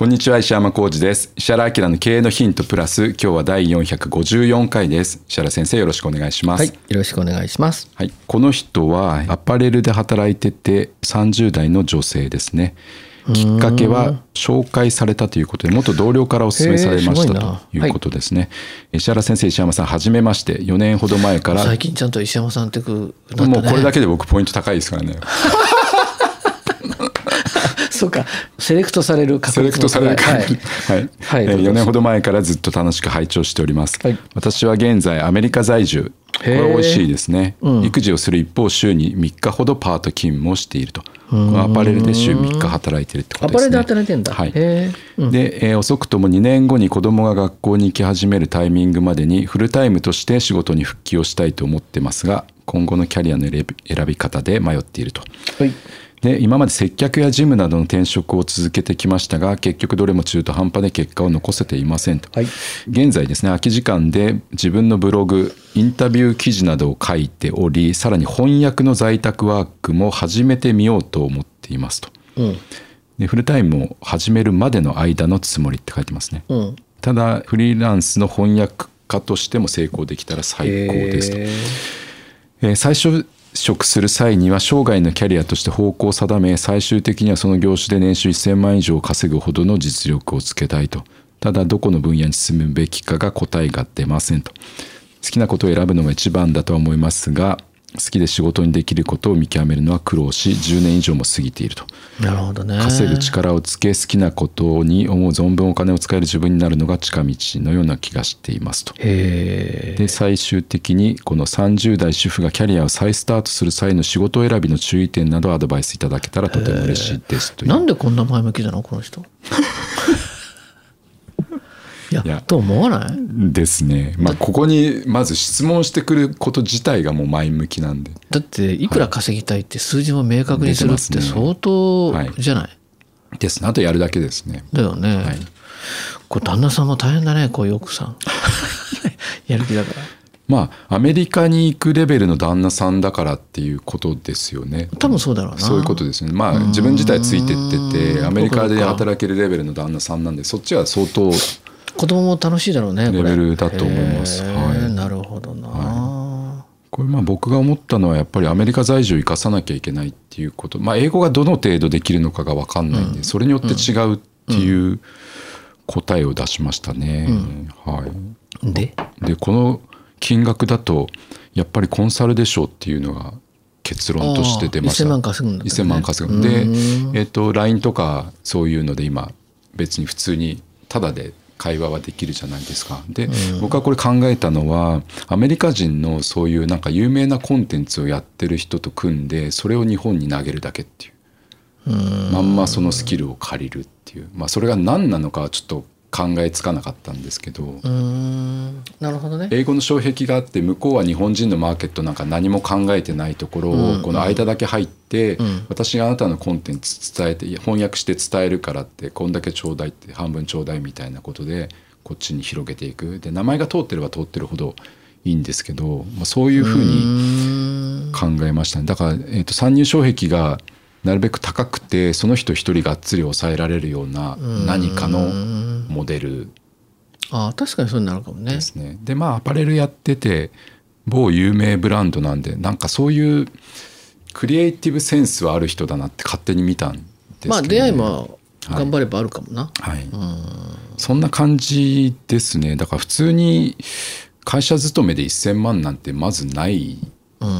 こんにちは石山浩二です。石原明の経営のヒントプラス今日は第454回です。石原先生よろしくお願いします。はい、よろしくお願いします。はい、この人はアパレルで働いてて30代の女性ですね。きっかけは紹介されたということで元同僚からお勧めされましたということですね、石原先生石山さんはじめまして4年ほど前から。最近ちゃんと石山さんってくね。もうこれだけで僕ポイント高いですからね そうか、セレクトされる確セレクトされるはい。はい、はい。えー4年ほど前からずっと楽しく拝聴しております、はい。私は現在アメリカ在住。これは美味しいですね、育児をする一方週に3日ほどパート勤務をしていると。アパレルで週3日働いているってことですね。アパレルで働いてんだ。はい。へー。で、えー遅くとも2年後に子供が学校に行き始めるタイミングまでにフルタイムとして仕事に復帰をしたいと思ってますが今後のキャリアの選び選び方で迷っていると。はい。で今まで接客や事務などの転職を続けてきましたが結局どれも中途半端で結果を残せていませんと、はい。現在ですね空き時間で自分のブログインタビュー記事などを書いておりさらに翻訳の在宅ワークも始めてみようと思っていますと。うん。でフルタイムを始めるまでの間のつもりって書いてますね、うん。ただフリーランスの翻訳家としても成功できたら最高ですと、えー再就職する際には生涯のキャリアとして方向を定め最終的にはその業種で年収1000万以上を稼ぐほどの実力をつけたいと。ただどこの分野に進むべきかが答えが出ませんと。好きなことを選ぶのが一番だとは思いますが好きで仕事にできることを見極めるのは苦労し10年以上も過ぎているとなるほどね。稼ぐ力をつけ好きなことに思う存分お金を使える自分になるのが近道のような気がしていますと。で最終的にこの30代主婦がキャリアを再スタートする際の仕事選びの注意点などアドバイスいただけたらとても嬉しいですというなんでこんな前向きなのこの人？いやと思わない？ですね。まあここにまず質問してくること自体がもう前向きなんで。だっていくら稼ぎたいって数字も明確にするって相当はいじゃない、ですね。あとやるだけですね。だよね、はい。これ旦那さんも大変だねこういう奥さん。やる気だから。まあアメリカに行くレベルの旦那さんだからっていうことですよね。多分そうだろうな。そういうことですね。まあ自分自体ついてっててアメリカで働けるレベルの旦那さんなんでそっちは相当子供も楽しいだろうねレベルだと思います。はい。なるほどな、これまあ僕が思ったのはやっぱりアメリカ在住を生かさなきゃいけないっていうこと。まあ英語がどの程度できるのかが分かんないんで、それによって違うっていう答えを出しましたね。はい、で？でこの金額だとやっぱりコンサルでしょうっていうのが結論として出ました。あー1000万稼ぐんだった1000ね。万稼ぐで、えっと LINE とかそういうので今別に普通にタダで会話はできるじゃないですか。で、僕はこれ考えたのはアメリカ人のそういうなんか有名なコンテンツをやってる人と組んでそれを日本に投げるだけっていう。まんまそのスキルを借りるっていう、まあ、それが何なのかはちょっと考えつかなかったんですけど、なるほどね。英語の障壁があって向こうは日本人のマーケットなんか何も考えてないところをこの間だけ入って私があなたのコンテンツ伝えて翻訳して伝えるからってこんだけちょうだいって半分ちょうだいみたいなことでこっちに広げていく。で名前が通ってれば通ってるほどいいんですけど、まあ、そういうふうに考えましたね。だから、えー、と参入障壁がなるべく高くてその人一人がっつり抑えられるような何かのモデルああ確かにそうになるかもね。ですね。でまあアパレルやってて某有名ブランドなんでなんかそういうクリエイティブセンスはある人だなって勝手に見たんですけど、ね、まあ出会いも頑張ればあるかもな、はい、そんな感じですね。だから普通に会社勤めで1,000万なんてまずない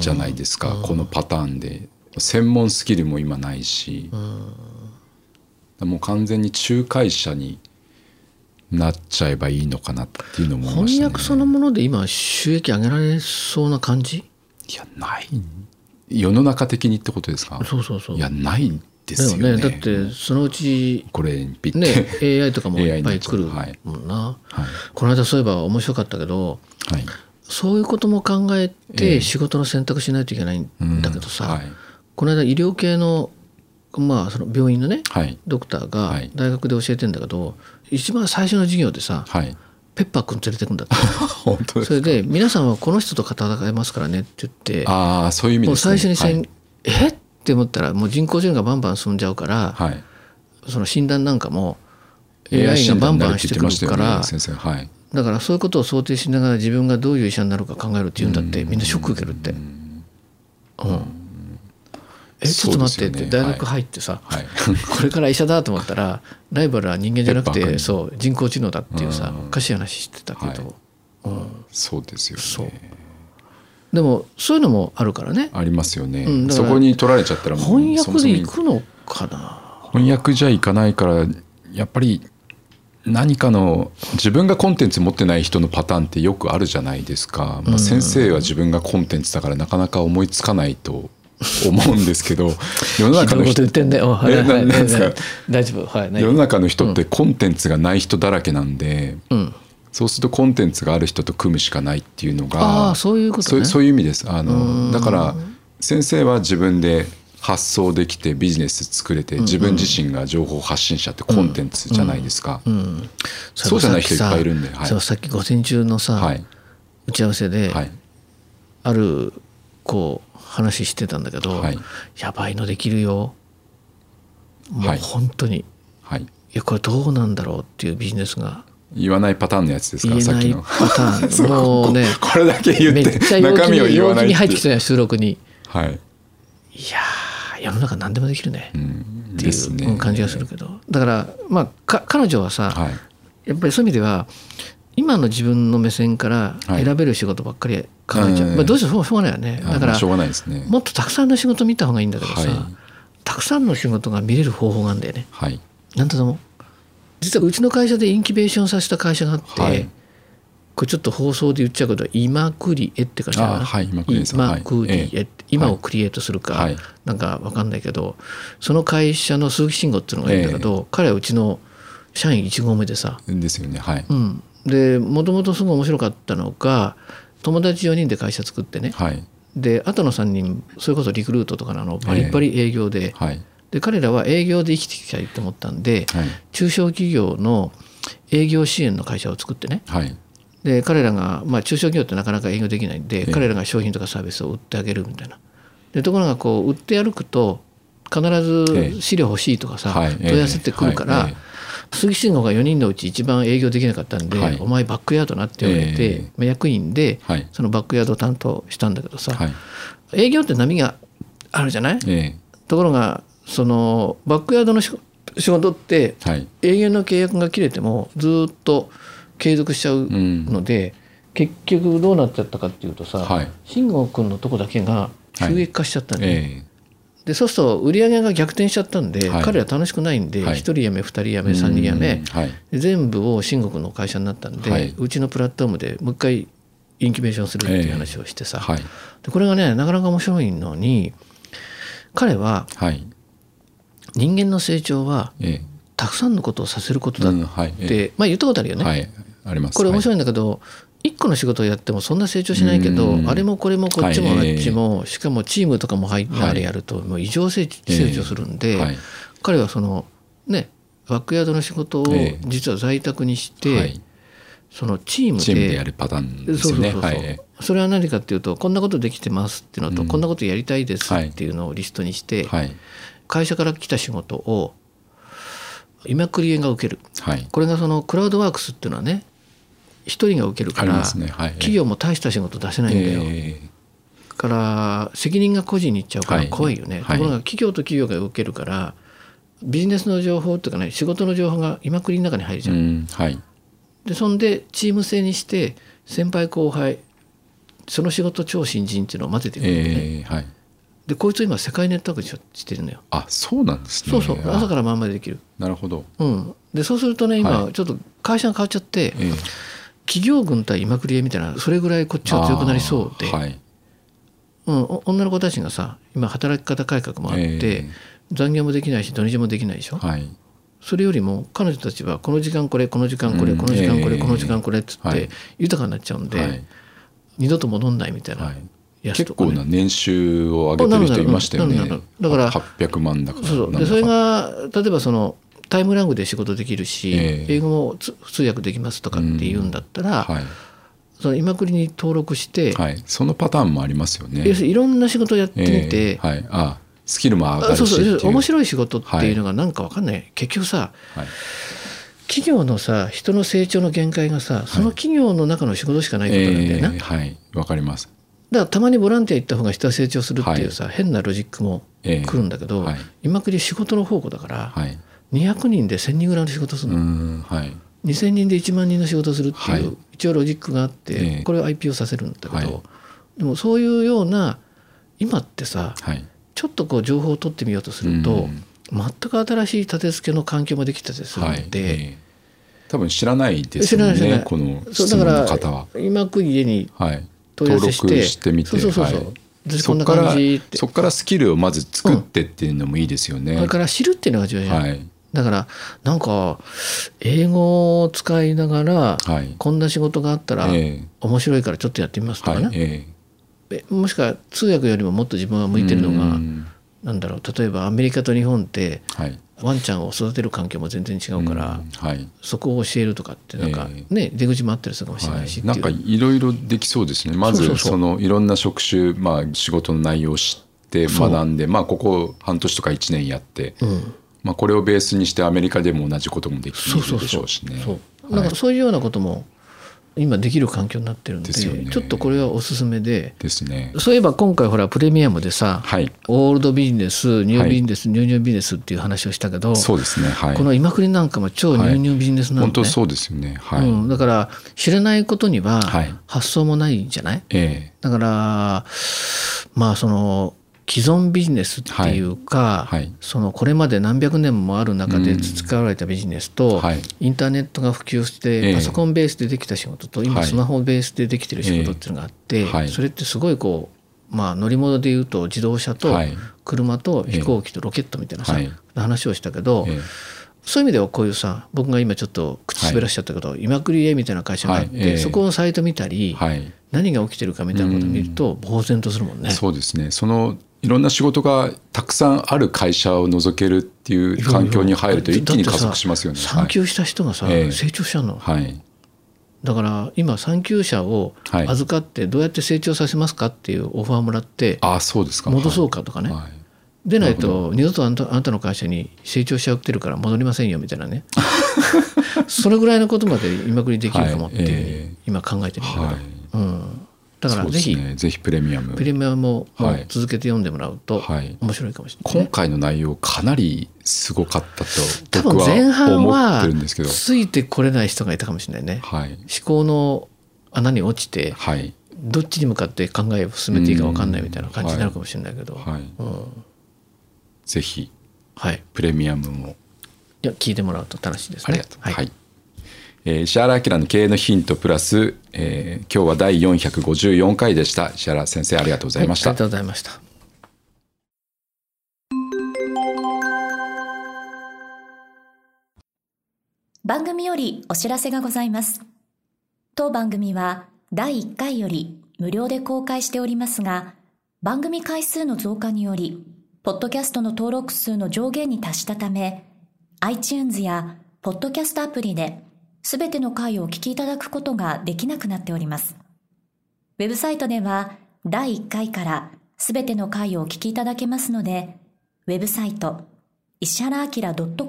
じゃないですか、このパターンで専門スキルも今ないし、もう完全に仲介者になっちゃえばいいのかなっていうのも思いました、ね、翻訳そのもので今収益上げられそうな感じ？いやない。世の中的にってことですか？そうそうそう。いやないですよね。だってそのうちこれピッて、ね、AI とかもいっぱい来るもんな、はい、この間そういえば面白かったけど、はい、そういうことも考えて仕事の選択しないといけないんだけどさ、えーうん。はい、この間医療系のまあ、その病院のね、はい、ドクターが大学で教えてんだけど、一番最初の授業でさ、はい、ペッパー君連れてくんだって。本当それで皆さんはこの人と戦えますからねって言ってああそういう意味ね、もう最初にせん、はい、えっ？て思ったらもう人工知能がバンバン進んじゃうから、はい、その診断なんかも AI がバンバンしてくるから、ねはい、だからそういうことを想定しながら自分がどういう医者になるか考えるって言うんだってみんなショック受けるって。うんえちょっと待ってって大学入ってさ、はい、これから医者だと思ったらライバルは人間じゃなくてそう人工知能だっていうさおかしい話してたけど、うん、そうですよね。でもそういうのもあるからね。ありますよね、うん、そこに取られちゃったら翻訳で行くのかな。翻訳じゃいかないからやっぱり何かの自分がコンテンツ持ってない人のパターンってよくあるじゃないですか、まあ、先生は自分がコンテンツだからなかなか思いつかないと思うんですけど 世の中の人大丈夫、はい、世の中の人ってコンテンツがない人だらけなんで、うん、そうするとコンテンツがある人と組むしかないっていうのがあそういうこと、ね、そういう意味です。あのだから先生は自分で発想できてビジネス作れて自分自身が情報発信者ってコンテンツじゃないですか、うん。うん、そうじゃない人いっぱいいるんで、はい、さっき午前中のさ、はい、打ち合わせで、はい、あるこう話してたんだけど、はい、やばいのできるよ。もう本当に、はい、いやこれどうなんだろうっていうビジネスが。言わないパターンのやつですか？言えないパターン。もうねこれだけ言って中身を言わないに入ってきたよ収録に、はい、いや世の中何でもできるね、うん、っていう感じがするけど、だからまあか彼女はさ、はい、やっぱりそういう意味では今の自分の目線から選べる仕事ばっかり考えちゃう、はい、まあ、どうしてもしょうがないよね。だからしょうがないです、ね、もっとたくさんの仕事見た方がいいんだけどさ、はい、たくさんの仕事が見れる方法があるんだよね。はい、なんとでも実はうちの会社でインキュベーションさせた会社があって、はい、これちょっと放送で言っちゃうけど「今クリエ」って会社が、はい、今クリエ今クリエ、今をクリエイトするか、はい、なんか分かんないけどその会社の鈴木慎吾っていうのがいるんだけど、彼はうちの社員1号目でさ。ですよね。はい。うん、でもともとすごい面白かったのが友達4人で会社作ってね、はい、であとの3人それこそリクルートとかのあのバリバリ営業でえーはい、で彼らは営業で生きていきたいと思ったんで、はい、中小企業の営業支援の会社を作ってね、で彼らが、まあ、中小企業ってなかなか営業できないんで、えー、彼らが商品とかサービスを売ってあげるみたいな。でところがこう売って歩くと必ず資料欲しいとかさ、問い合わせてくるから、鈴木慎吾が4人のうち一番営業できなかったんで、はい、お前バックヤードなって言われて、えー、役員でそのバックヤードを担当したんだけどさ、はい、営業って波があるじゃない、えー、ところがそのバックヤードの仕事って、はい、営業の契約が切れてもずっと継続しちゃうので、うん、結局どうなっちゃったかっていうとさ、慎吾君のとこだけが収益化しちゃったんで、えーでそうすると売り上げが逆転しちゃったんで、はい、彼は楽しくないんで、はい、1人辞め2人辞め3人辞め、はい、全部を新国の会社になったんで、うちのプラットフォームでもう一回インキュベーションするっていう話をしてさ、えー、でこれがねなかなか面白いのに彼は、人間の成長は、たくさんのことをさせることだって、まあ言ったことあるよね。あります。これ面白いんだけど、一個の仕事をやってもそんな成長しないけど、あれもこれもこっちもあっちも、しかもチームとかも入ってあれやるともう異常成長するんで、彼はそのねバックヤードの仕事を実は在宅にして、そのチームでやるパターンですよね。そうそうそう、はい、それは何かっていうとこんなことできてますっていうのと、こんなことやりたいですっていうのをリストにして、会社から来た仕事を今クリエが受ける、これがそのクラウドワークスっていうのはね一人が受けるから、ね。はい、企業も大した仕事出せないんだよ。えー、から責任が個人にいっちゃうから怖いよね、はい、ところが企業と企業が受けるからビジネスの情報っていうかね仕事の情報が今くりの中に入るじゃん。うんはい、でそんでチーム制にして先輩後輩その仕事超新人っていうのを混ぜていくんで、ね、えー、はい、でこいつ今世界ネットワークしてるのよ。あそうなんですね。そうそう。朝から晩までできる。なるほど。うん、でそうするとね今ちょっと会社が変わっちゃって、えー、企業軍対今クリエみたいなそれぐらいこっちは強くなりそうで。はい。うん、女の子たちがさ今働き方改革もあって、えー、残業もできないし土日もできないでしょ、はい、それよりも彼女たちはこの時間これこの時間これ、この時間これ、この時間これっつって豊かになっちゃうんで、はい、二度と戻んないみたいな、結構な年収を上げてる人いましたよね。だから800万だからそうでそれが例えばそのタイムラグで仕事できるし、えー、英語も通訳できますとかって言うんだったら、はい。その今くりに登録して、はい、そのパターンもありますよね。要するにいろんな仕事をやってみて、えー、はい、あスキルも上がるしそうそう面白い仕事っていうのがなんか分かんない、はい、結局さ、はい、企業のさ人の成長の限界がさその企業の中の仕事しかないことなんだよな、えー、はい。わかります。だからたまにボランティア行った方が人は成長するっていうさ、はい、変なロジックも来るんだけど、今くり仕事の宝庫だから、はい、200人で1,000人ぐらいの仕事するの。はい。2,000人で1万人の仕事をするっていう、一応ロジックがあって、これを IPO させるんだけど、でもそういうような今ってさ、ちょっとこう情報を取ってみようとすると、全く新しい立て付けの環境もできたりするので、多分知らないですよねこの質問の方は。今く家に問い。合わせして,、登録してみて。そうそうそうそう、そこからそこからスキルをまず作ってっていうのもいいですよね。それから知るっていうのが重要じゃない、はいだからなんか英語を使いながら、こんな仕事があったら面白いからちょっとやってみますとかね、はいえー、もしくは通訳よりももっと自分が向いてるのがなんだろう。例えばアメリカと日本って、ワンちゃんを育てる環境も全然違うから、はい、そこを教えるとかってなんかね、出口もあったりするかもしれないし、なんかいろいろできそうですね。まずそのいろんな職種、まあ、仕事の内容を知って学んでまあここ半年とか1年やって。うんまあ、これをベースにしてアメリカでも同じこともできるでしょうしね。そうだからそういうようなことも今できる環境になってるんで、ね、ちょっとこれはおすすめで。ですね。そういえば今回ほらプレミアムでさ、はい、オールドビジネスニュービジネス、はい、ニューニュービジネスっていう話をしたけどそうですね、はい、この今くりなんかも超ニューニュービジネスなんで、ね、本当そうですよね、はい、うん、だから知らないことには発想もないんじゃない、ええ、だからまあその既存ビジネスっていうか、はい。はい、そのこれまで何百年もある中で培われたビジネスと、はい、インターネットが普及してパソコンベースでできた仕事と、今スマホベースでできてる仕事っていうのがあって、それってすごいこう、まあ、乗り物でいうと自動車と車と飛行機とロケットみたいなさ、話をしたけど、そういう意味ではこういうさ僕が今ちょっと口滑らしちゃったけど、今栗家みたいな会社があって、そこのサイト見たり、何が起きてるかみたいなことを見ると呆然とするもんね。そうですね。そのいろんな仕事がたくさんある会社を除けるっていう環境に入ると一気に加速しますよね。産休した人がさ、成長しちゃうの？はい、だから今産休者を預かってどうやって成長させますかっていうオファーもらって、あそうですか。戻そうかとかね、はい、でないと二度とあんたあなたの会社に成長しちゃってるから戻りませんよみたいなね。それぐらいのことまで今くりできるかもって今考えてるんだけど、はい、うんだからぜひ、ね、ぜひプレミアム。プレミアムを続けて読んでもらうと面白いかもしれない、ね、今回の内容かなりすごかったと僕は前半はついてこれない人がいたかもしれないね、はい、思考の穴に落ちて、はい、どっちに向かって考えを進めていいか分かんないみたいな感じになるかもしれないけど、はい。うん、ぜひ、はい、プレミアムも。いや聞いてもらうと楽しいですね。ありがとう、はいえー、石原明の経営のヒントプラス、えー、今日は第454回でした。石原先生ありがとうございました、はい、ありがとうございました。番組よりお知らせがございます。当番組は第1回より無料で公開しておりますが番組回数の増加によりポッドキャストの登録数の上限に達したため iTunes やポッドキャストアプリですべての回をお聞きいただくことができなくなっております。ウェブサイトでは第1回からすべての回をお聞きいただけますので、ウェブサイト石原明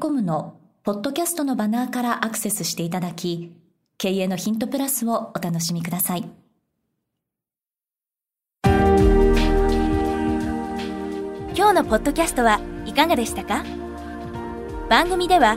.com のポッドキャストのバナーからアクセスしていただき、経営のヒントプラスをお楽しみください。今日のポッドキャストはいかがでしたか？番組では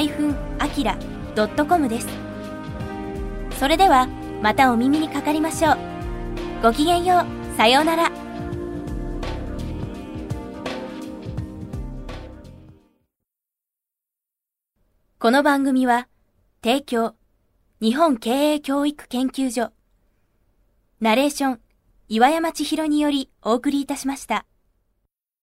石原 -akira.com です。それではまたお耳にかかりましょう。ごきげんよう。さようなら。この番組は、提供、日本経営教育研究所、ナレーション、岩山千尋によりお送りいたしました。